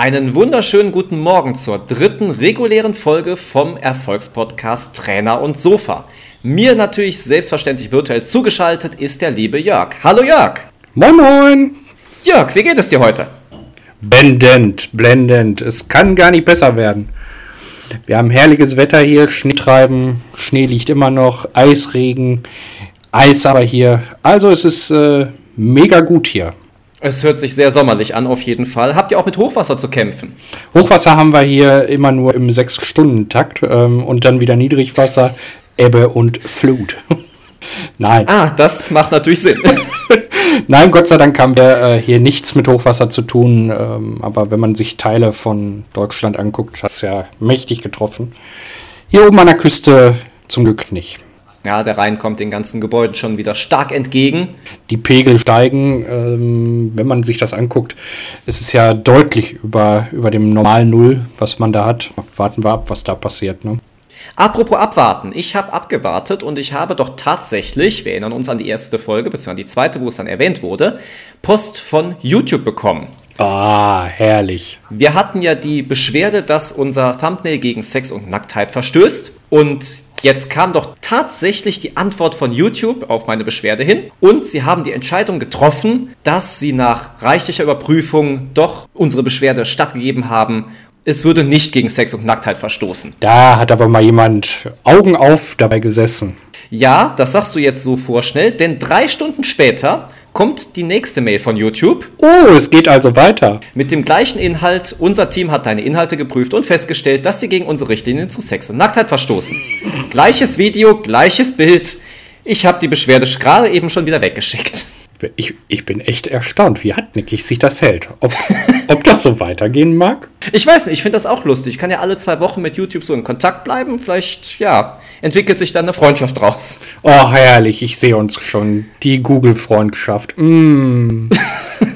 Einen wunderschönen guten Morgen zur dritten regulären Folge vom Erfolgspodcast Trainer und Sofa. Mir natürlich selbstverständlich virtuell zugeschaltet ist der liebe Jörg. Hallo Jörg. Moin Moin. Jörg, wie geht es dir heute? Blendend, blendend. Es kann gar nicht besser werden. Wir haben herrliches Wetter hier, Schneetreiben, Schnee liegt immer noch, Eisregen, Eis aber hier. Also es ist äh, mega gut hier. Es hört sich sehr sommerlich an, auf jeden Fall. Habt ihr auch mit Hochwasser zu kämpfen? Hochwasser haben wir hier immer nur im 6-Stunden-Takt ähm, und dann wieder Niedrigwasser, Ebbe und Flut. Nein. Ah, das macht natürlich Sinn. Nein, Gott sei Dank haben wir äh, hier nichts mit Hochwasser zu tun. Ähm, aber wenn man sich Teile von Deutschland anguckt, hat es ja mächtig getroffen. Hier oben an der Küste zum Glück nicht. Ja, der Rhein kommt den ganzen Gebäuden schon wieder stark entgegen. Die Pegel steigen. Ähm, wenn man sich das anguckt, ist es ja deutlich über, über dem normalen Null, was man da hat. Warten wir ab, was da passiert. Ne? Apropos abwarten, ich habe abgewartet und ich habe doch tatsächlich, wir erinnern uns an die erste Folge, beziehungsweise die zweite, wo es dann erwähnt wurde, Post von YouTube bekommen. Ah, herrlich. Wir hatten ja die Beschwerde, dass unser Thumbnail gegen Sex und Nacktheit verstößt und Jetzt kam doch tatsächlich die Antwort von YouTube auf meine Beschwerde hin und sie haben die Entscheidung getroffen, dass sie nach reichlicher Überprüfung doch unsere Beschwerde stattgegeben haben. Es würde nicht gegen Sex und Nacktheit verstoßen. Da hat aber mal jemand Augen auf dabei gesessen. Ja, das sagst du jetzt so vorschnell, denn drei Stunden später kommt die nächste Mail von YouTube. Oh, es geht also weiter. Mit dem gleichen Inhalt. Unser Team hat deine Inhalte geprüft und festgestellt, dass sie gegen unsere Richtlinien zu Sex und Nacktheit verstoßen. Gleiches Video, gleiches Bild. Ich habe die Beschwerde gerade eben schon wieder weggeschickt. Ich, ich bin echt erstaunt, wie hartnäckig sich das hält. Ob, ob das so weitergehen mag? Ich weiß nicht, ich finde das auch lustig. Ich kann ja alle zwei Wochen mit YouTube so in Kontakt bleiben. Vielleicht, ja, entwickelt sich dann eine Freundschaft raus. Oh, herrlich, ich sehe uns schon. Die Google-Freundschaft. Mm.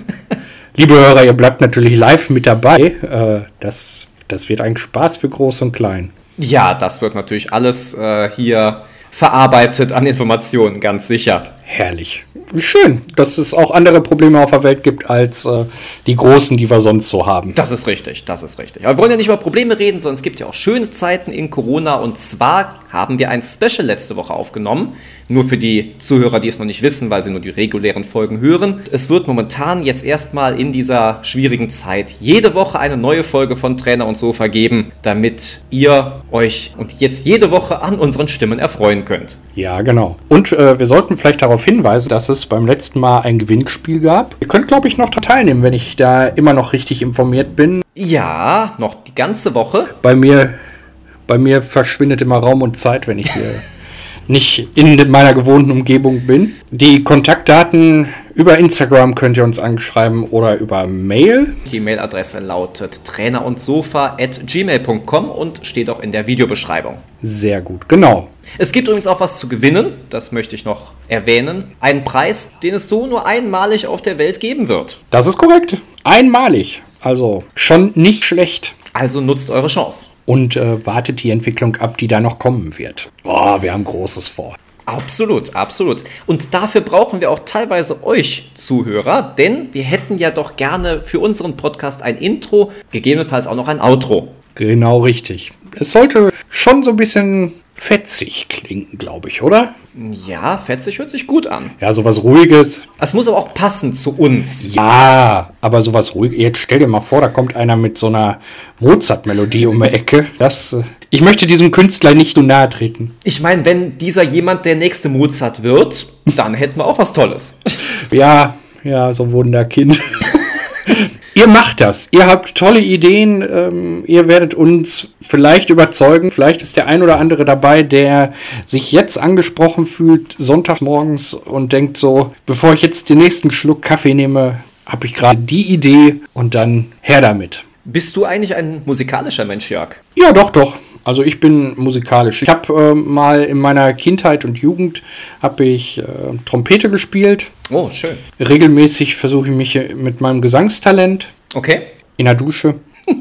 Liebe Hörer, ihr bleibt natürlich live mit dabei. Äh, das, das wird ein Spaß für Groß und Klein. Ja, das wird natürlich alles äh, hier verarbeitet an Informationen, ganz sicher. Herrlich schön, dass es auch andere Probleme auf der Welt gibt als äh, die großen, die wir sonst so haben. Das ist richtig, das ist richtig. Aber wir wollen ja nicht über Probleme reden, sondern es gibt ja auch schöne Zeiten in Corona. Und zwar haben wir ein Special letzte Woche aufgenommen. Nur für die Zuhörer, die es noch nicht wissen, weil sie nur die regulären Folgen hören. Es wird momentan jetzt erstmal in dieser schwierigen Zeit jede Woche eine neue Folge von Trainer und Sofa geben, damit ihr euch und jetzt jede Woche an unseren Stimmen erfreuen könnt. Ja, genau. Und äh, wir sollten vielleicht darauf hinweisen, dass es beim letzten Mal ein Gewinnspiel gab. Ihr könnt, glaube ich, noch teilnehmen, wenn ich da immer noch richtig informiert bin. Ja, noch die ganze Woche. Bei mir, bei mir verschwindet immer Raum und Zeit, wenn ich hier nicht in meiner gewohnten Umgebung bin. Die Kontaktdaten über Instagram könnt ihr uns anschreiben oder über Mail. Die Mailadresse lautet trainerundsofa.gmail.com und steht auch in der Videobeschreibung. Sehr gut, genau. Es gibt übrigens auch was zu gewinnen, das möchte ich noch erwähnen. Einen Preis, den es so nur einmalig auf der Welt geben wird. Das ist korrekt. Einmalig. Also schon nicht schlecht. Also nutzt eure Chance. Und äh, wartet die Entwicklung ab, die da noch kommen wird. Oh, wir haben Großes vor. Absolut, absolut. Und dafür brauchen wir auch teilweise euch Zuhörer, denn wir hätten ja doch gerne für unseren Podcast ein Intro, gegebenenfalls auch noch ein Outro. Genau richtig. Es sollte schon so ein bisschen fetzig klingen, glaube ich, oder? Ja, fetzig hört sich gut an. Ja, sowas Ruhiges. Es muss aber auch passen zu uns. Ja, aber sowas Ruhiges. Jetzt stell dir mal vor, da kommt einer mit so einer Mozart-Melodie um die Ecke. Das, äh, ich möchte diesem Künstler nicht zu nahe treten. Ich meine, wenn dieser jemand der nächste Mozart wird, dann hätten wir auch was Tolles. Ja, ja, so Wunderkind. Ihr macht das. Ihr habt tolle Ideen. Ähm, ihr werdet uns vielleicht überzeugen. Vielleicht ist der ein oder andere dabei, der sich jetzt angesprochen fühlt, sonntags morgens und denkt so, bevor ich jetzt den nächsten Schluck Kaffee nehme, habe ich gerade die Idee und dann her damit. Bist du eigentlich ein musikalischer Mensch, Jörg? Ja, doch, doch. Also ich bin musikalisch. Ich habe äh, mal in meiner Kindheit und Jugend habe ich äh, Trompete gespielt. Oh, schön. Regelmäßig versuche ich mich mit meinem Gesangstalent. Okay. In der Dusche.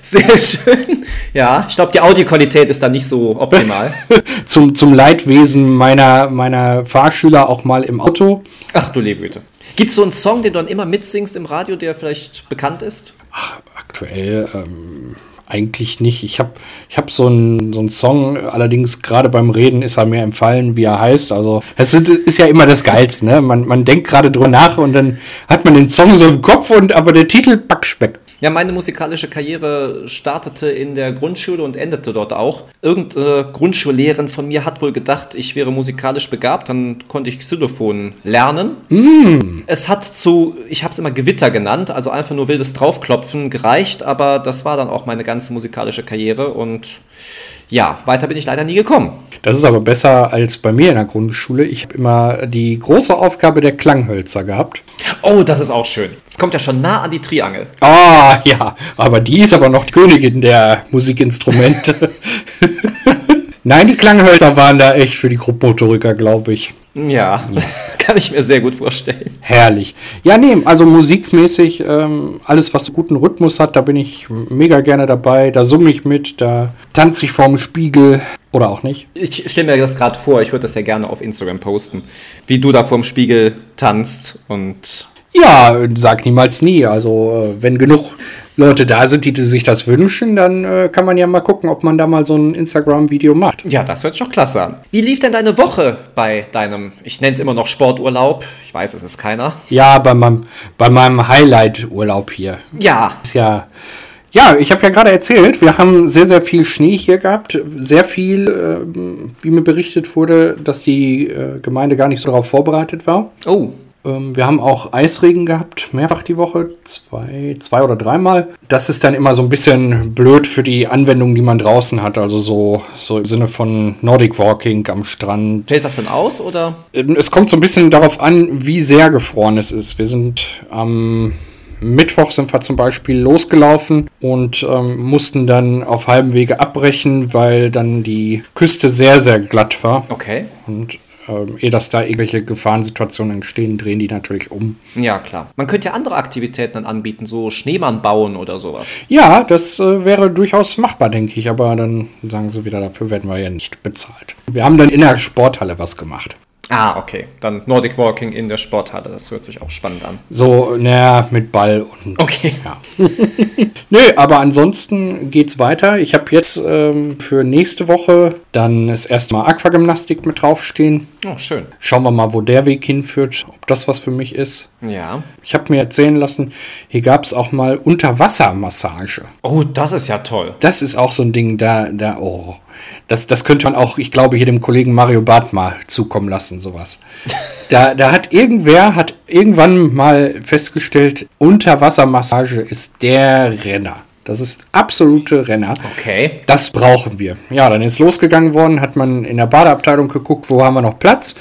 Sehr schön. Ja, ich glaube, die Audioqualität ist da nicht so optimal. zum, zum Leidwesen meiner, meiner Fahrschüler auch mal im Auto. Ach du liebe Güte. Gibt es so einen Song, den du dann immer mitsingst im Radio, der vielleicht bekannt ist? Ach, aktuell ähm, eigentlich nicht. Ich habe ich hab so einen so Song, allerdings gerade beim Reden ist er mir empfallen, wie er heißt. Also es ist, ist ja immer das Geilste, ne? Man, man denkt gerade drüber nach und dann hat man den Song so im Kopf und aber der Titel Backspeck. Ja, meine musikalische Karriere startete in der Grundschule und endete dort auch. Irgendeine Grundschullehrerin von mir hat wohl gedacht, ich wäre musikalisch begabt, dann konnte ich Xylophon lernen. Mm. Es hat zu, ich habe es immer Gewitter genannt, also einfach nur wildes Draufklopfen gereicht, aber das war dann auch meine ganze musikalische Karriere und ja, weiter bin ich leider nie gekommen. Das ist aber besser als bei mir in der Grundschule. Ich habe immer die große Aufgabe der Klanghölzer gehabt. Oh, das ist auch schön. Es kommt ja schon nah an die Triangel. Ah, ja, aber die ist aber noch die Königin der Musikinstrumente. Nein, die Klanghölzer waren da echt für die Grobmotoriker, glaube ich. Ja, ja, kann ich mir sehr gut vorstellen. Herrlich. Ja, nee, also musikmäßig, ähm, alles, was guten Rhythmus hat, da bin ich mega gerne dabei. Da summe ich mit, da tanze ich vorm Spiegel oder auch nicht. Ich stelle mir das gerade vor, ich würde das ja gerne auf Instagram posten, wie du da vorm Spiegel tanzt und. Ja, sag niemals nie. Also, äh, wenn genug Leute da sind, die sich das wünschen, dann äh, kann man ja mal gucken, ob man da mal so ein Instagram-Video macht. Ja, das hört sich doch klasse an. Wie lief denn deine Woche bei deinem, ich nenne es immer noch Sporturlaub? Ich weiß, es ist keiner. Ja, bei meinem, bei meinem Highlight-Urlaub hier. Ja. Ist ja. Ja, ich habe ja gerade erzählt, wir haben sehr, sehr viel Schnee hier gehabt. Sehr viel, äh, wie mir berichtet wurde, dass die äh, Gemeinde gar nicht so darauf vorbereitet war. Oh. Ähm, wir haben auch Eisregen gehabt, mehrfach die Woche, zwei, zwei oder dreimal. Das ist dann immer so ein bisschen blöd für die Anwendung, die man draußen hat. Also so, so im Sinne von Nordic Walking am Strand. Fällt das denn aus oder? Ähm, es kommt so ein bisschen darauf an, wie sehr gefroren es ist. Wir sind am Mittwoch sind wir zum Beispiel losgelaufen und ähm, mussten dann auf halbem Wege abbrechen, weil dann die Küste sehr, sehr glatt war. Okay. Und ähm, ehe dass da irgendwelche Gefahrensituationen entstehen, drehen die natürlich um. Ja, klar. Man könnte ja andere Aktivitäten dann anbieten, so Schneemann bauen oder sowas. Ja, das äh, wäre durchaus machbar, denke ich, aber dann sagen sie wieder, dafür werden wir ja nicht bezahlt. Wir haben dann in der Sporthalle was gemacht. Ah, okay. Dann Nordic Walking in der Sporthalle. Das hört sich auch spannend an. So, naja, mit Ball und. Okay. Ja. Nö, aber ansonsten geht's weiter. Ich habe jetzt ähm, für nächste Woche dann das erste Mal Aquagymnastik mit draufstehen. Oh, schön. Schauen wir mal, wo der Weg hinführt, ob das was für mich ist. Ja. Ich habe mir erzählen lassen, hier gab es auch mal Unterwassermassage. Oh, das ist ja toll. Das ist auch so ein Ding, da, da, oh. Das, das könnte man auch, ich glaube, hier dem Kollegen Mario Barth mal zukommen lassen, sowas. Da, da hat irgendwer, hat irgendwann mal festgestellt, Unterwassermassage ist der Renner. Das ist absolute Renner. Okay. Das brauchen wir. Ja, dann ist losgegangen worden, hat man in der Badeabteilung geguckt, wo haben wir noch Platz.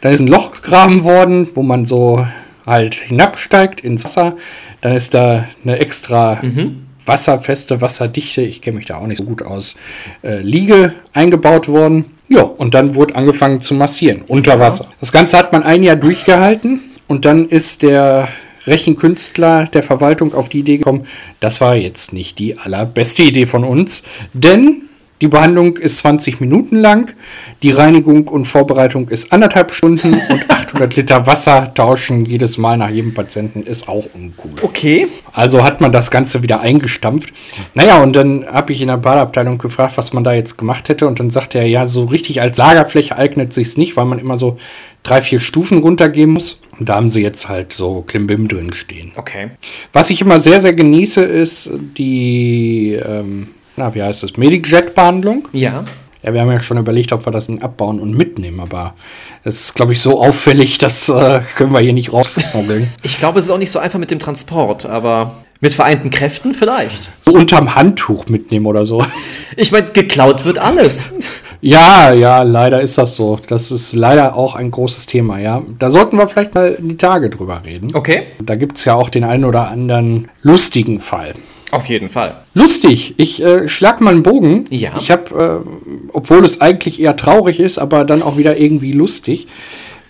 Da ist ein Loch gegraben worden, wo man so halt hinabsteigt ins Wasser. Dann ist da eine extra mhm. Wasserfeste, wasserdichte, ich kenne mich da auch nicht so gut aus, äh, Liege eingebaut worden. Ja, und dann wurde angefangen zu massieren unter Wasser. Das Ganze hat man ein Jahr durchgehalten und dann ist der Rechenkünstler der Verwaltung auf die Idee gekommen, das war jetzt nicht die allerbeste Idee von uns, denn die Behandlung ist 20 Minuten lang, die Reinigung und Vorbereitung ist anderthalb Stunden und 800 Liter Wasser tauschen jedes Mal nach jedem Patienten ist auch uncool. Okay. Also hat man das Ganze wieder eingestampft. Naja, und dann habe ich in der Badeabteilung gefragt, was man da jetzt gemacht hätte und dann sagte er, ja, so richtig als Lagerfläche eignet sich nicht, weil man immer so drei, vier Stufen runtergehen muss. Und da haben sie jetzt halt so Klimbim drin stehen. Okay. Was ich immer sehr, sehr genieße, ist die, ähm, na, wie heißt das, Medic-Jet-Behandlung. Ja. Ja, wir haben ja schon überlegt, ob wir das Ding abbauen und mitnehmen, aber es ist, glaube ich, so auffällig, das äh, können wir hier nicht rausschmuggeln. Ich glaube, es ist auch nicht so einfach mit dem Transport, aber mit vereinten Kräften vielleicht. So unterm Handtuch mitnehmen oder so. Ich meine, geklaut wird alles. Ja, ja, leider ist das so. Das ist leider auch ein großes Thema, ja. Da sollten wir vielleicht mal die Tage drüber reden. Okay. Da gibt es ja auch den einen oder anderen lustigen Fall. Auf jeden Fall. Lustig. Ich äh, schlag mal einen Bogen. Ja. Ich habe, äh, obwohl es eigentlich eher traurig ist, aber dann auch wieder irgendwie lustig.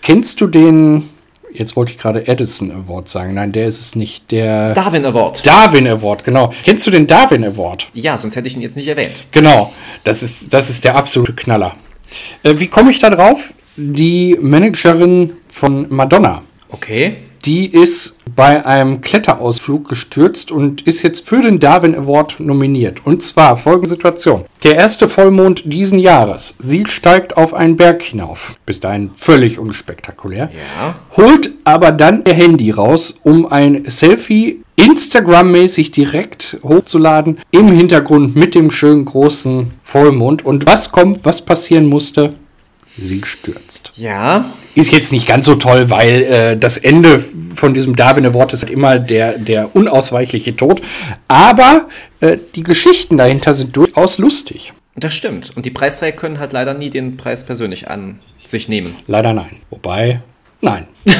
Kennst du den, jetzt wollte ich gerade Edison Award sagen. Nein, der ist es nicht. Der Darwin Award. Darwin Award, genau. Kennst du den Darwin Award? Ja, sonst hätte ich ihn jetzt nicht erwähnt. Genau. Das ist, das ist der absolute Knaller. Äh, wie komme ich da drauf? Die Managerin von Madonna. Okay. Die ist bei einem Kletterausflug gestürzt und ist jetzt für den Darwin Award nominiert. Und zwar folgende Situation. Der erste Vollmond diesen Jahres. Sie steigt auf einen Berg hinauf. Bis dahin völlig unspektakulär. Ja. Holt aber dann ihr Handy raus, um ein Selfie Instagram-mäßig direkt hochzuladen. Im Hintergrund mit dem schönen großen Vollmond. Und was kommt, was passieren musste? Sie stürzt. Ja. Ist jetzt nicht ganz so toll, weil äh, das Ende von diesem Darwin Award ist halt immer der, der unausweichliche Tod. Aber äh, die Geschichten dahinter sind durchaus lustig. Das stimmt. Und die Preisträger können halt leider nie den Preis persönlich an sich nehmen. Leider nein. Wobei, nein.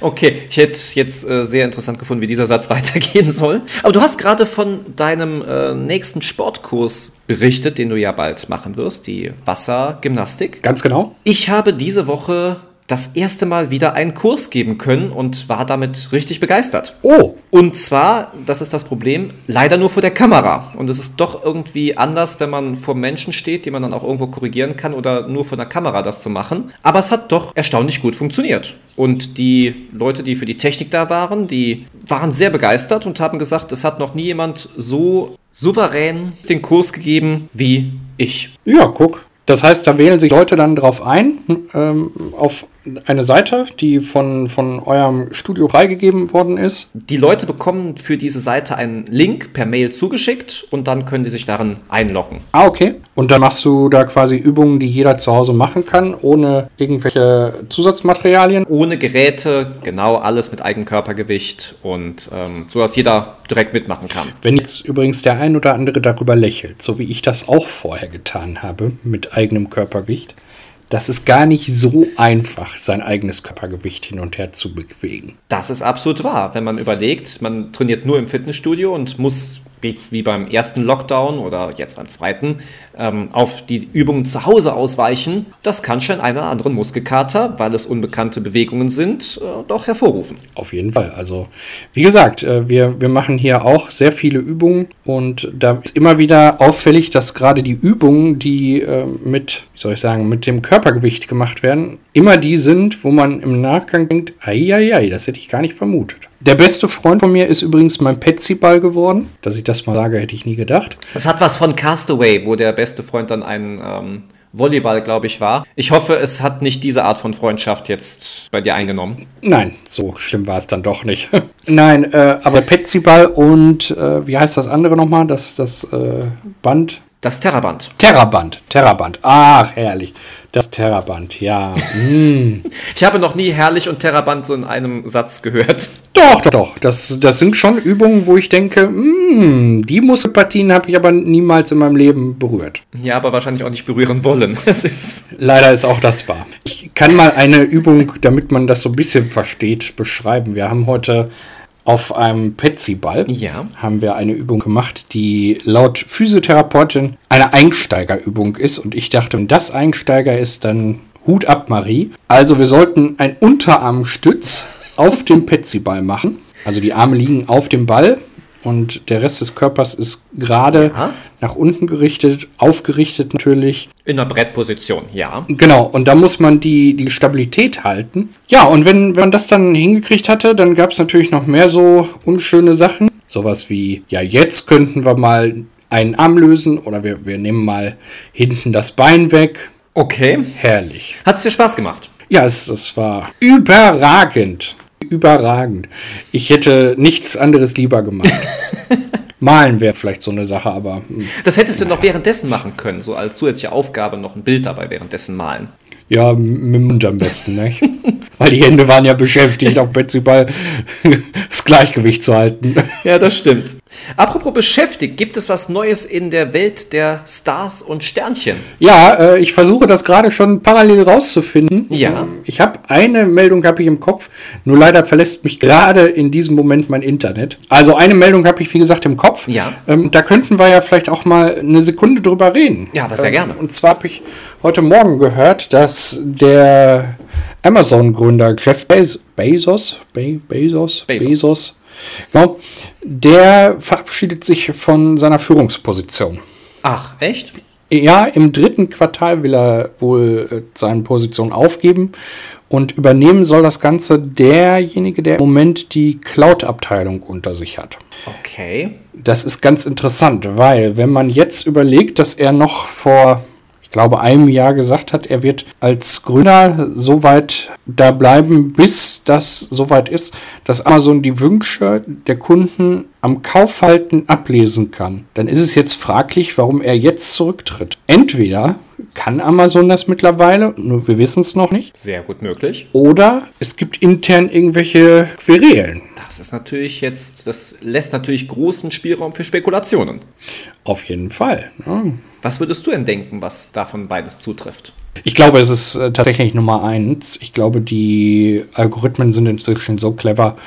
Okay, ich hätte jetzt äh, sehr interessant gefunden, wie dieser Satz weitergehen soll. Aber du hast gerade von deinem äh, nächsten Sportkurs berichtet, den du ja bald machen wirst, die Wassergymnastik. Ganz genau. Ich habe diese Woche das erste Mal wieder einen Kurs geben können und war damit richtig begeistert. Oh, Und zwar, das ist das Problem, leider nur vor der Kamera. Und es ist doch irgendwie anders, wenn man vor Menschen steht, die man dann auch irgendwo korrigieren kann oder nur vor der Kamera das zu machen. Aber es hat doch erstaunlich gut funktioniert. Und die Leute, die für die Technik da waren, die waren sehr begeistert und haben gesagt, es hat noch nie jemand so souverän den Kurs gegeben wie ich. ja, guck. Das heißt, da wählen sich Leute dann drauf ein, ähm, auf eine Seite, die von, von eurem Studio freigegeben worden ist. Die Leute bekommen für diese Seite einen Link per Mail zugeschickt und dann können die sich darin einloggen. Ah, okay. Und dann machst du da quasi Übungen, die jeder zu Hause machen kann, ohne irgendwelche Zusatzmaterialien. Ohne Geräte, genau alles mit eigenem Körpergewicht und ähm, so, dass jeder direkt mitmachen kann. Wenn jetzt übrigens der ein oder andere darüber lächelt, so wie ich das auch vorher getan habe, mit eigenem Körpergewicht, das ist gar nicht so einfach, sein eigenes Körpergewicht hin und her zu bewegen. Das ist absolut wahr. Wenn man überlegt, man trainiert nur im Fitnessstudio und muss wie beim ersten Lockdown oder jetzt beim zweiten ähm, auf die Übungen zu Hause ausweichen, das kann schon einen oder anderen Muskelkater, weil es unbekannte Bewegungen sind, äh, doch hervorrufen. Auf jeden Fall. Also, wie gesagt, äh, wir, wir machen hier auch sehr viele Übungen und da ist immer wieder auffällig, dass gerade die Übungen, die äh, mit, wie soll ich sagen, mit dem Körpergewicht gemacht werden, immer die sind, wo man im Nachgang denkt, ei, das hätte ich gar nicht vermutet. Der beste Freund von mir ist übrigens mein Petsy-Ball geworden. Dass ich das mal sage, hätte ich nie gedacht. Das hat was von Castaway, wo der beste Freund dann ein ähm, Volleyball, glaube ich, war. Ich hoffe, es hat nicht diese Art von Freundschaft jetzt bei dir eingenommen. Nein, so schlimm war es dann doch nicht. Nein, äh, aber Petsy-Ball und äh, wie heißt das andere nochmal? Das, das äh, Band? Das Terraband. Terraband, Terraband. Ach, herrlich. Das Terraband, ja. Mm. Ich habe noch nie herrlich und Terraband so in einem Satz gehört. Doch, doch, doch. Das, das sind schon Übungen, wo ich denke, mm, die Muskelpartien habe ich aber niemals in meinem Leben berührt. Ja, aber wahrscheinlich auch nicht berühren wollen. Das ist. Leider ist auch das wahr. Ich kann mal eine Übung, damit man das so ein bisschen versteht, beschreiben. Wir haben heute auf einem Petsy-Ball Ja. haben wir eine Übung gemacht, die laut Physiotherapeutin eine Einsteigerübung ist. Und ich dachte, wenn das Einsteiger ist, dann Hut ab, Marie. Also wir sollten ein Unterarmstütz auf dem Petsy-Ball machen. Also die Arme liegen auf dem Ball und der Rest des Körpers ist gerade Ja. nach unten gerichtet, aufgerichtet natürlich. In der Brettposition, ja. Genau, und da muss man die, die Stabilität halten. Ja, und wenn, wenn man das dann hingekriegt hatte, dann gab es natürlich noch mehr so unschöne Sachen. Sowas wie, ja, jetzt könnten wir mal einen Arm lösen oder wir, wir nehmen mal hinten das Bein weg. Okay. Herrlich. Hat es dir Spaß gemacht? Ja, es, es war überragend. Überragend. Ich hätte nichts anderes lieber gemacht. Malen wäre vielleicht so eine Sache, aber hm, Das hättest du noch währenddessen machen können, so als zusätzliche Aufgabe noch ein Bild dabei währenddessen malen. Ja, mit dem Mund am besten, nicht? Weil die Hände waren ja beschäftigt, auf Betsy-Ball das Gleichgewicht zu halten. Ja, das stimmt. Apropos beschäftigt, gibt es was Neues in der Welt der Stars und Sternchen? Ja, äh, ich versuche das gerade schon parallel rauszufinden. Ja. Ähm, Ich habe eine Meldung habe ich im Kopf, nur leider verlässt mich gerade in diesem Moment mein Internet. Also eine Meldung habe ich, wie gesagt, im Kopf. Ja. Ähm, da könnten wir ja vielleicht auch mal eine Sekunde drüber reden. Ja, aber sehr Ähm, gerne. Und zwar habe ich heute Morgen gehört, dass der Amazon-Gründer Jeff Bez Bezos, Be Bezos, Bezos. Bezos, genau, der verabschiedet sich von seiner Führungsposition. Ach, echt? Ja, im dritten Quartal will er wohl äh, seine Position aufgeben und übernehmen soll das Ganze derjenige, der im Moment die Cloud-Abteilung unter sich hat. Okay. Das ist ganz interessant, weil wenn man jetzt überlegt, dass er noch vor ich glaube, einem Jahr gesagt hat, er wird als Gründer so weit da bleiben, bis das soweit ist, dass Amazon die Wünsche der Kunden am Kaufverhalten ablesen kann. Dann ist es jetzt fraglich, warum er jetzt zurücktritt. Entweder kann Amazon das mittlerweile, nur wir wissen es noch nicht. Sehr gut möglich. Oder es gibt intern irgendwelche Querelen. Das ist natürlich jetzt, das lässt natürlich großen Spielraum für Spekulationen. Auf jeden Fall. Ja. Was würdest du denn denken, was davon beides zutrifft? Ich glaube, es ist äh, tatsächlich Nummer eins. Ich glaube, die Algorithmen sind inzwischen so clever,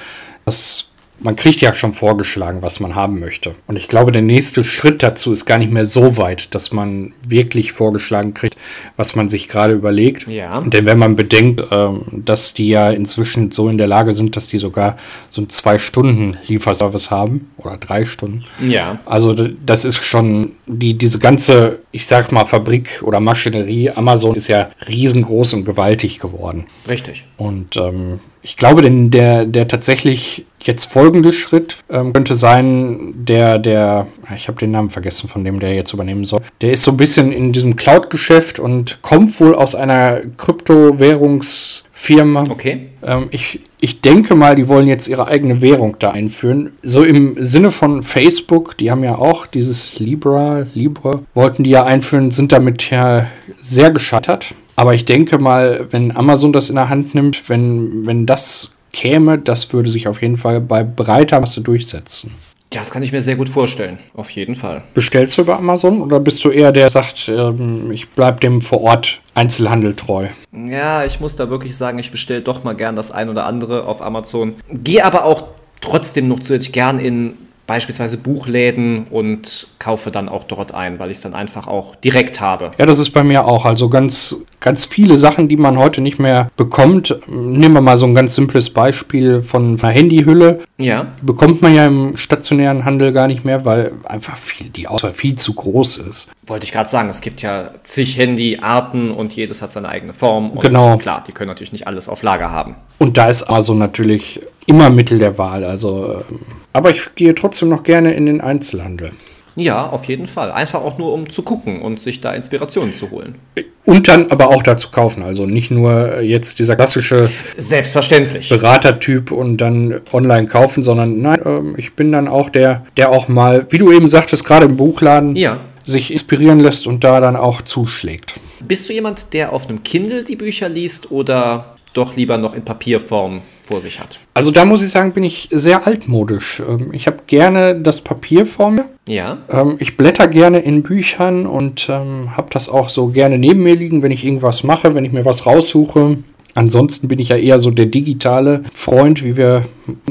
dass man kriegt ja schon vorgeschlagen, was man haben möchte. Und ich glaube, der nächste Schritt dazu ist gar nicht mehr so weit, dass man wirklich vorgeschlagen kriegt, was man sich gerade überlegt. Ja. Denn wenn man bedenkt, ähm, dass die ja inzwischen so in der Lage sind, dass die sogar so einen Zwei-Stunden-Lieferservice haben oder drei Stunden. Ja. Also das ist schon die, diese ganze, ich sag mal, Fabrik oder Maschinerie, Amazon ist ja riesengroß und gewaltig geworden. Richtig. Und ähm, ich glaube, denn der, der tatsächlich jetzt folgende Schritt ähm, könnte sein, der, der, ich habe den Namen vergessen von dem, der jetzt übernehmen soll. Der ist so ein bisschen in diesem Cloud-Geschäft und kommt wohl aus einer Kryptowährungsfirma. Okay. Ähm, ich, ich denke mal, die wollen jetzt ihre eigene Währung da einführen. So im Sinne von Facebook, die haben ja auch dieses Libra, Libra, wollten die ja einführen, sind damit ja sehr gescheitert. Aber ich denke mal, wenn Amazon das in der Hand nimmt, wenn, wenn das käme, das würde sich auf jeden Fall bei breiter Masse durchsetzen. Ja, das kann ich mir sehr gut vorstellen. Auf jeden Fall. Bestellst du über Amazon oder bist du eher der, der sagt, ähm, ich bleibe dem vor Ort Einzelhandel treu? Ja, ich muss da wirklich sagen, ich bestelle doch mal gern das ein oder andere auf Amazon. Gehe aber auch trotzdem noch zusätzlich gern in beispielsweise Buchläden und kaufe dann auch dort ein, weil ich es dann einfach auch direkt habe. Ja, das ist bei mir auch. Also ganz, ganz viele Sachen, die man heute nicht mehr bekommt. Nehmen wir mal so ein ganz simples Beispiel von einer Handyhülle. Ja. Die bekommt man ja im stationären Handel gar nicht mehr, weil einfach viel, die Auswahl viel zu groß ist. Wollte ich gerade sagen, es gibt ja zig Handyarten und jedes hat seine eigene Form. Und Genau. Klar, die können natürlich nicht alles auf Lager haben. Und da ist Amazon natürlich immer Mittel der Wahl. Also, ähm, aber ich gehe trotzdem noch gerne in den Einzelhandel. Ja, auf jeden Fall. Einfach auch nur, um zu gucken und sich da Inspirationen zu holen. Und dann aber auch dazu kaufen. Also nicht nur jetzt dieser klassische Selbstverständlich. Beratertyp und dann online kaufen, sondern nein, ähm, ich bin dann auch der, der auch mal, wie du eben sagtest, gerade im Buchladen Ja. sich inspirieren lässt und da dann auch zuschlägt. Bist du jemand, der auf einem Kindle die Bücher liest oder doch lieber noch in Papierform vor sich hat? Also da muss ich sagen, bin ich sehr altmodisch. Ähm, Ich habe gerne das Papier vor mir. Ja. Ähm, Ich blätter gerne in Büchern und ähm, habe das auch so gerne neben mir liegen, wenn ich irgendwas mache, wenn ich mir was raussuche. Ansonsten bin ich ja eher so der digitale Freund, wie wir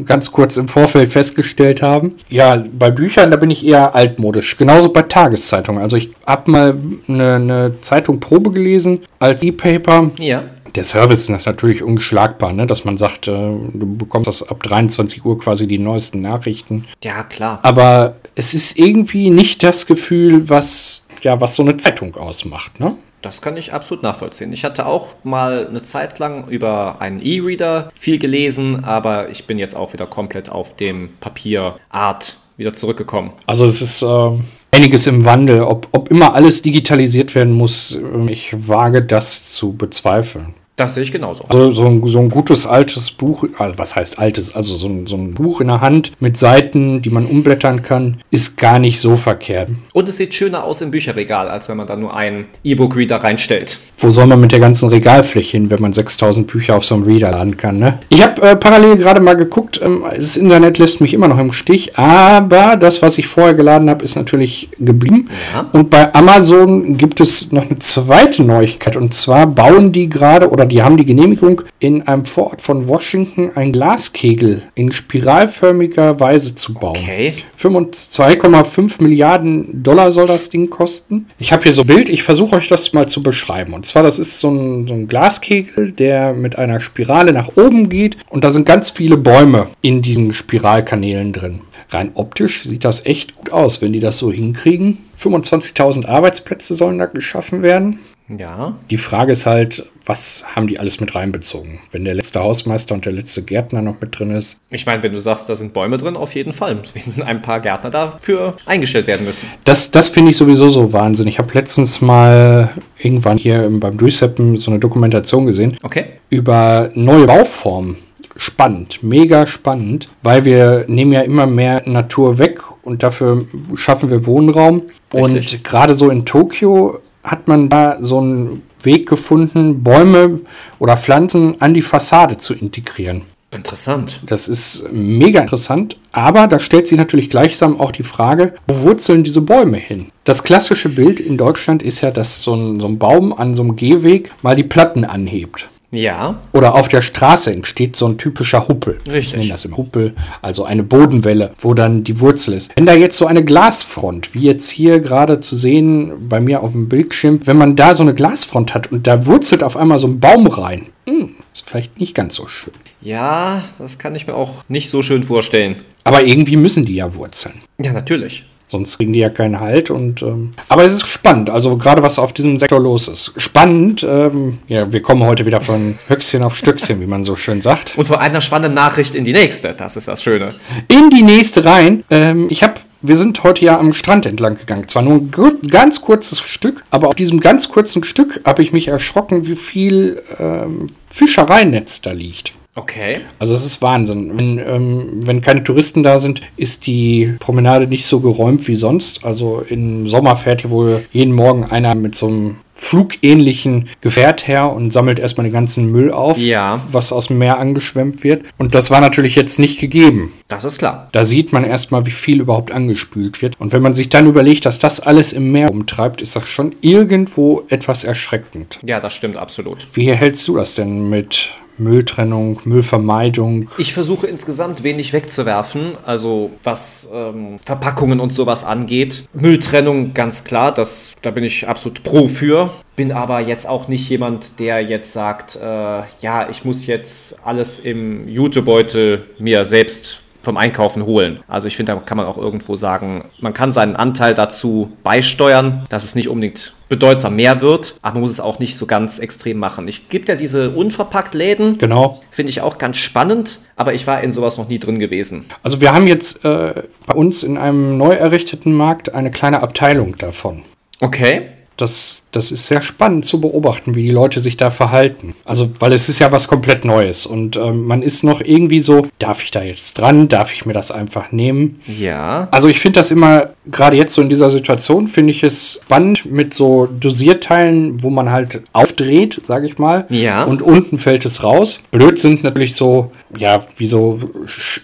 ganz kurz im Vorfeld festgestellt haben. Ja, bei Büchern, da bin ich eher altmodisch. Genauso bei Tageszeitungen. Also ich habe mal eine, eine Zeitung Probe gelesen als E-Paper. Ja. Der Service ist natürlich ungeschlagbar, ne? dass man sagt, äh, du bekommst das ab 23 Uhr quasi die neuesten Nachrichten. Ja, klar. Aber es ist irgendwie nicht das Gefühl, was, ja, was so eine Zeitung ausmacht. Ne? Das kann ich absolut nachvollziehen. Ich hatte auch mal eine Zeit lang über einen E-Reader viel gelesen, aber ich bin jetzt auch wieder komplett auf dem Papierart wieder zurückgekommen. Also es ist äh, einiges im Wandel. Ob, ob immer alles digitalisiert werden muss, äh, ich wage das zu bezweifeln. Das sehe ich genauso. Also so ein, so ein gutes altes Buch, also was heißt altes, also so ein, so ein Buch in der Hand mit Seiten, die man umblättern kann, ist gar nicht so verkehrt. Und es sieht schöner aus im Bücherregal, als wenn man da nur einen E-Book-Reader reinstellt. Wo soll man mit der ganzen Regalfläche hin, wenn man 6000 Bücher auf so einem Reader laden kann, ne? Ich habe äh, parallel gerade mal geguckt, ähm, das Internet lässt mich immer noch im Stich, aber das, was ich vorher geladen habe, ist natürlich geblieben. Ja. Und bei Amazon gibt es noch eine zweite Neuigkeit und zwar bauen die gerade oder die haben die Genehmigung, in einem Vorort von Washington einen Glaskegel in spiralförmiger Weise zu bauen. Okay. 2,5 Milliarden Dollar soll das Ding kosten. Ich habe hier so ein Bild, ich versuche euch das mal zu beschreiben. Und zwar, das ist so ein, so ein Glaskegel, der mit einer Spirale nach oben geht und da sind ganz viele Bäume in diesen Spiralkanälen drin. Rein optisch sieht das echt gut aus, wenn die das so hinkriegen. 25.000 Arbeitsplätze sollen da geschaffen werden. Ja. Die Frage ist halt, was haben die alles mit reinbezogen? Wenn der letzte Hausmeister und der letzte Gärtner noch mit drin ist. Ich meine, wenn du sagst, da sind Bäume drin, auf jeden Fall. Werden ein paar Gärtner dafür eingestellt werden müssen. Das, das finde ich sowieso so Wahnsinn. Ich habe letztens mal irgendwann hier beim Durchseppen so eine Dokumentation gesehen Okay. über neue Bauformen. Spannend, mega spannend, weil wir nehmen ja immer mehr Natur weg und dafür schaffen wir Wohnraum. Richtig. Und gerade so in Tokio hat man da so einen Weg gefunden, Bäume oder Pflanzen an die Fassade zu integrieren. Interessant. Das ist mega interessant, aber da stellt sich natürlich gleichsam auch die Frage, wo wurzeln diese Bäume hin? Das klassische Bild in Deutschland ist ja, dass so ein, so ein Baum an so einem Gehweg mal die Platten anhebt. Ja. Oder auf der Straße entsteht so ein typischer Huppel. Richtig. Ich nenne das im Huppel, also eine Bodenwelle, wo dann die Wurzel ist. Wenn da jetzt so eine Glasfront, wie jetzt hier gerade zu sehen bei mir auf dem Bildschirm, wenn man da so eine Glasfront hat und da wurzelt auf einmal so ein Baum rein, hm, ist vielleicht nicht ganz so schön. Ja, das kann ich mir auch nicht so schön vorstellen. Aber irgendwie müssen die ja wurzeln. Ja, natürlich. Sonst kriegen die ja keinen Halt. Und, ähm, aber es ist spannend, also gerade was auf diesem Sektor los ist. Spannend, ähm, ja, wir kommen heute wieder von Höchstchen auf Stöckchen, wie man so schön sagt. Und von einer spannenden Nachricht in die nächste. Das ist das Schöne. In die nächste rein. Ähm, ich habe, wir sind heute ja am Strand entlang gegangen. Zwar nur ein ganz kurzes Stück, aber auf diesem ganz kurzen Stück habe ich mich erschrocken, wie viel ähm, Fischereinetz da liegt. Okay. Also es ist Wahnsinn. Wenn, ähm, wenn keine Touristen da sind, ist die Promenade nicht so geräumt wie sonst. Also im Sommer fährt hier wohl jeden Morgen einer mit so einem flugähnlichen Gefährt her und sammelt erstmal den ganzen Müll auf, Ja. was aus dem Meer angeschwemmt wird. Und das war natürlich jetzt nicht gegeben. Das ist klar. Da sieht man erstmal, wie viel überhaupt angespült wird. Und wenn man sich dann überlegt, dass das alles im Meer umtreibt, ist das schon irgendwo etwas erschreckend. Ja, das stimmt absolut. Wie hältst du das denn mit Mülltrennung, Müllvermeidung? Ich versuche insgesamt wenig wegzuwerfen, also was ähm, Verpackungen und sowas angeht. Mülltrennung, ganz klar, das, da bin ich absolut pro für. Bin aber jetzt auch nicht jemand, der jetzt sagt, äh, ja, ich muss jetzt alles im Jutebeutel mir selbst vom Einkaufen holen. Also ich finde, da kann man auch irgendwo sagen, man kann seinen Anteil dazu beisteuern, dass es nicht unbedingt bedeutsam mehr wird, aber man muss es auch nicht so ganz extrem machen. Ich gibt ja diese unverpackt Läden, Genau. Finde ich auch ganz spannend, aber ich war in sowas noch nie drin gewesen. Also wir haben jetzt äh, bei uns in einem neu errichteten Markt eine kleine Abteilung davon. Okay. Das, das ist sehr spannend zu beobachten, wie die Leute sich da verhalten. Also, weil es ist ja was komplett Neues und ähm, man ist noch irgendwie so, darf ich da jetzt dran? Darf ich mir das einfach nehmen? Ja. Also ich finde das immer, gerade jetzt so in dieser Situation, finde ich es spannend mit so Dosierteilen, wo man halt aufdreht, sage ich mal. Ja. Und unten fällt es raus. Blöd sind natürlich so, ja, wie so,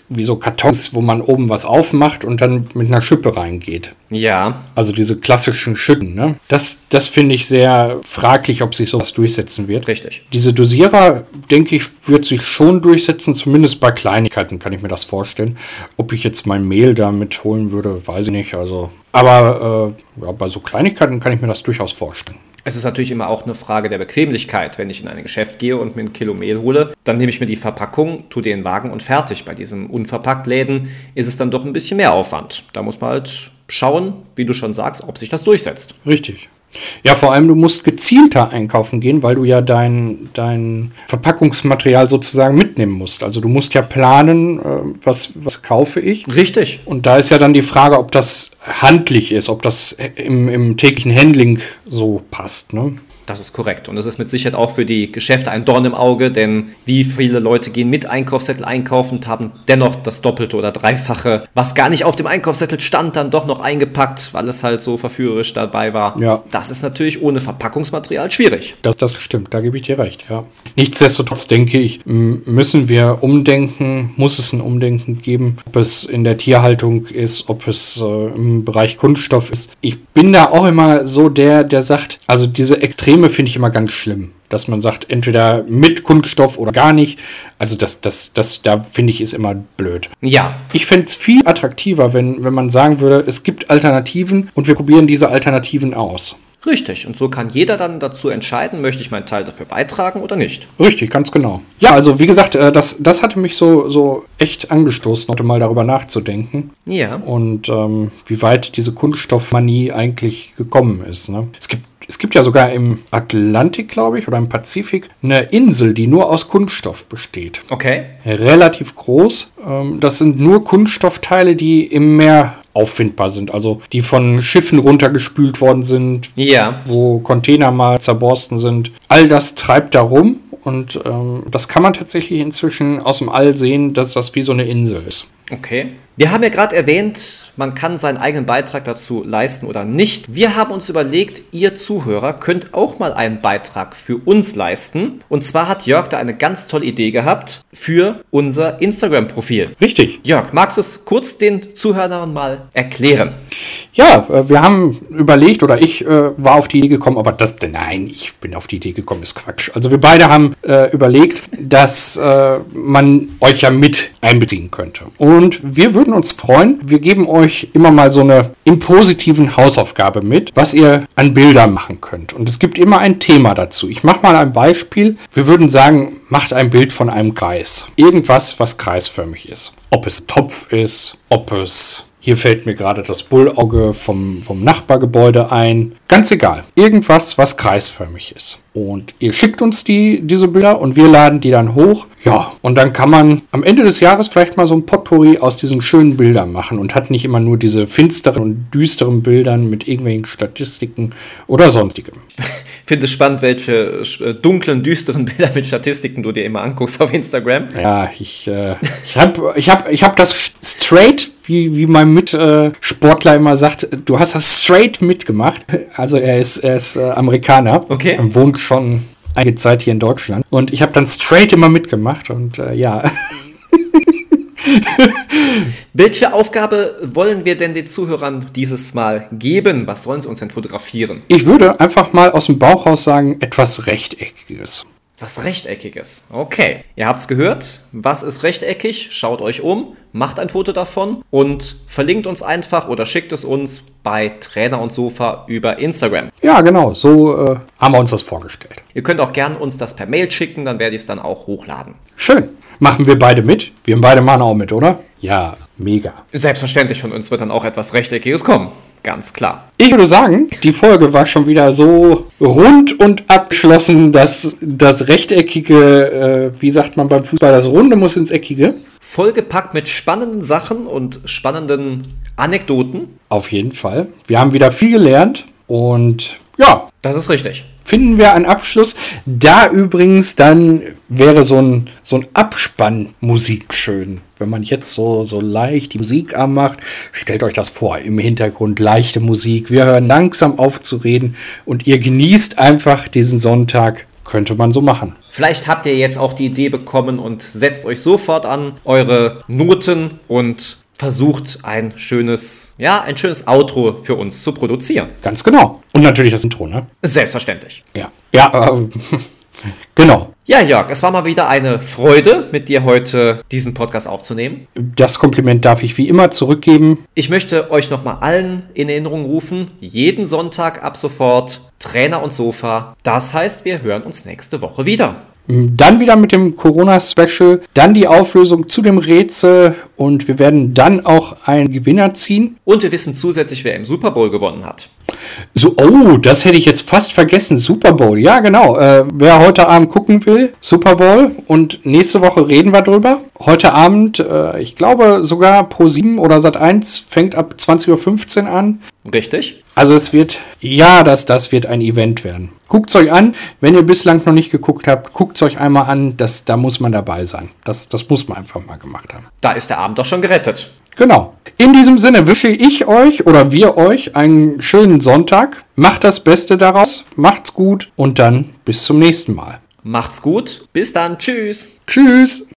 wie so Kartons, wo man oben was aufmacht und dann mit einer Schippe reingeht. Ja. Also diese klassischen Schütten, ne? Das, das finde ich sehr fraglich, ob sich sowas durchsetzen wird. Richtig. Diese Dosierer, denke ich, wird sich schon durchsetzen, zumindest bei Kleinigkeiten kann ich mir das vorstellen. Ob ich jetzt mein Mehl damit holen würde, weiß ich nicht. Also, aber äh, ja, bei so Kleinigkeiten kann ich mir das durchaus vorstellen. Es ist natürlich immer auch eine Frage der Bequemlichkeit. Wenn ich in ein Geschäft gehe und mir ein Kilo Mehl hole, dann nehme ich mir die Verpackung, tue den Wagen und fertig. Bei diesem unverpackt Läden ist es dann doch ein bisschen mehr Aufwand. Da muss man halt schauen, wie du schon sagst, ob sich das durchsetzt. Richtig. Ja, vor allem, du musst gezielter einkaufen gehen, weil du ja dein, dein Verpackungsmaterial sozusagen mitnehmen musst. Also du musst ja planen, äh, was, was kaufe ich. Richtig. Und da ist ja dann die Frage, ob das handlich ist, ob das im, im täglichen Handling so passt. Ne? Das ist korrekt. Und das ist mit Sicherheit auch für die Geschäfte ein Dorn im Auge, denn wie viele Leute gehen mit Einkaufszettel einkaufen und haben dennoch das Doppelte oder Dreifache, was gar nicht auf dem Einkaufszettel stand, dann doch noch eingepackt, weil es halt so verführerisch dabei war. Ja. Das ist natürlich ohne Verpackungsmaterial schwierig. Das, das stimmt, da gebe ich dir recht, ja. Nichtsdestotrotz denke ich, müssen wir umdenken, muss es ein Umdenken geben, ob es in der Tierhaltung ist, ob es äh, im Bereich Kunststoff ist. Ich bin da auch immer so der, der sagt, also diese Extreme finde ich immer ganz schlimm. dass man sagt, entweder mit Kunststoff oder gar nicht. Also das, das, das, da finde ich, ist immer blöd. Ja. Ich fände es viel attraktiver, wenn, wenn man sagen würde, es gibt Alternativen und wir probieren diese Alternativen aus. Richtig. Und so kann jeder dann dazu entscheiden, möchte ich meinen Teil dafür beitragen oder nicht. Richtig, ganz genau. Ja, also wie gesagt, äh, das, das hatte mich so, so echt angestoßen, heute mal darüber nachzudenken. Ja. Und ähm, wie weit diese Kunststoffmanie eigentlich gekommen ist. Ne? Es gibt es gibt ja sogar im Atlantik, glaube ich, oder im Pazifik eine Insel, die nur aus Kunststoff besteht. Okay. Relativ groß. Ähm, das sind nur Kunststoffteile, die im Meer auffindbar sind. Also die von Schiffen runtergespült worden sind, Ja. wo Container mal zerborsten sind. All das treibt da rum und ähm, das kann man tatsächlich inzwischen aus dem All sehen, dass das wie so eine Insel ist. Okay. Wir haben ja gerade erwähnt, man kann seinen eigenen Beitrag dazu leisten oder nicht. Wir haben uns überlegt, ihr Zuhörer könnt auch mal einen Beitrag für uns leisten. Und zwar hat Jörg da eine ganz tolle Idee gehabt für unser Instagram-Profil. Richtig. Jörg, magst du es kurz den Zuhörern mal erklären? Ja, äh, wir haben überlegt, oder ich äh, war auf die Idee gekommen, aber das, nein, ich bin auf die Idee gekommen, ist Quatsch. Also wir beide haben äh, überlegt, dass äh, man euch ja mit einbeziehen könnte. Und wir würden uns freuen, wir geben euch immer mal so eine im positiven Hausaufgabe mit, was ihr an Bildern machen könnt. Und es gibt immer ein Thema dazu. Ich mache mal ein Beispiel. Wir würden sagen, macht ein Bild von einem Kreis. Irgendwas, was kreisförmig ist. Ob es Topf ist, ob es hier fällt mir gerade das Bullauge vom, vom Nachbargebäude ein. Ganz egal. Irgendwas, was kreisförmig ist. Und ihr schickt uns die, diese Bilder und wir laden die dann hoch. Ja, und dann kann man am Ende des Jahres vielleicht mal so ein Potpourri aus diesen schönen Bildern machen und hat nicht immer nur diese finsteren und düsteren Bildern mit irgendwelchen Statistiken oder sonstigem. Ich finde es spannend, welche äh, dunklen, düsteren Bilder mit Statistiken du dir immer anguckst auf Instagram. Ja, ich, äh, ich habe ich hab, ich hab das straight, wie, wie mein Mitsportler immer sagt, du hast das straight mitgemacht. Also er ist, er ist äh, Amerikaner Okay. und wohnt schon einige Zeit hier in Deutschland. Und ich habe dann straight immer mitgemacht und äh, ja, Welche Aufgabe wollen wir denn den Zuhörern dieses Mal geben? Was sollen sie uns denn fotografieren? ich würde einfach mal aus dem Bauch raus sagen, etwas Rechteckiges. Was rechteckiges. Okay. Ihr habt's gehört. Was ist rechteckig? Schaut euch um, macht ein Foto davon und verlinkt uns einfach oder schickt es uns bei Trainer und Sofa über Instagram. Ja, genau, so äh, haben wir uns das vorgestellt. Ihr könnt auch gern uns das per Mail schicken, dann werde ich es dann auch hochladen. Schön. Machen wir beide mit? Wir beide machen auch mit, oder? Ja, mega. Selbstverständlich von uns wird dann auch etwas rechteckiges kommen. Ganz klar. Ich würde sagen, die Folge war schon wieder so rund und abgeschlossen, dass das Rechteckige, äh, wie sagt man beim Fußball, das Runde muss ins Eckige. Vollgepackt mit spannenden Sachen und spannenden Anekdoten. Auf jeden Fall. Wir haben wieder viel gelernt und ja, Das ist richtig. finden wir einen Abschluss. Da übrigens dann wäre so ein, so ein Abspannmusik schön. Wenn man jetzt so, so leicht die Musik anmacht, stellt euch das vor, im Hintergrund leichte Musik. Wir hören langsam auf zu reden und ihr genießt einfach diesen Sonntag. Könnte man so machen. Vielleicht habt ihr jetzt auch die Idee bekommen und setzt euch sofort an eure Noten und versucht ein schönes, ja, ein schönes Outro für uns zu produzieren. Ganz genau. Und natürlich das Intro, ne? Selbstverständlich. Ja. Ja, äh, genau. Ja, Jörg, es war mal wieder eine Freude, mit dir heute diesen Podcast aufzunehmen. Das Kompliment darf ich wie immer zurückgeben. Ich möchte euch nochmal allen in Erinnerung rufen, jeden Sonntag ab sofort Trainer und Sofa. Das heißt, wir hören uns nächste Woche wieder. Dann wieder mit dem Corona-Special, dann die Auflösung zu dem Rätsel und wir werden dann auch einen Gewinner ziehen. Und wir wissen zusätzlich, wer im Super Bowl gewonnen hat. So, oh, das hätte ich jetzt fast vergessen. Super Bowl, ja genau. Äh, wer heute Abend gucken will, Super Bowl und nächste Woche reden wir drüber. Heute Abend, äh, ich glaube sogar Pro 7 oder Sat 1 fängt ab 20.15 Uhr an. Richtig? Also es wird, ja, das, das wird ein Event werden. Guckt euch an, wenn ihr bislang noch nicht geguckt habt, guckt euch einmal an, das, da muss man dabei sein. Das, das muss man einfach mal gemacht haben. Da ist der Abend doch schon gerettet. Genau. In diesem Sinne wünsche ich euch oder wir euch einen schönen Sonntag. Macht das Beste daraus, macht's gut und dann bis zum nächsten Mal. Macht's gut. Bis dann. Tschüss. Tschüss.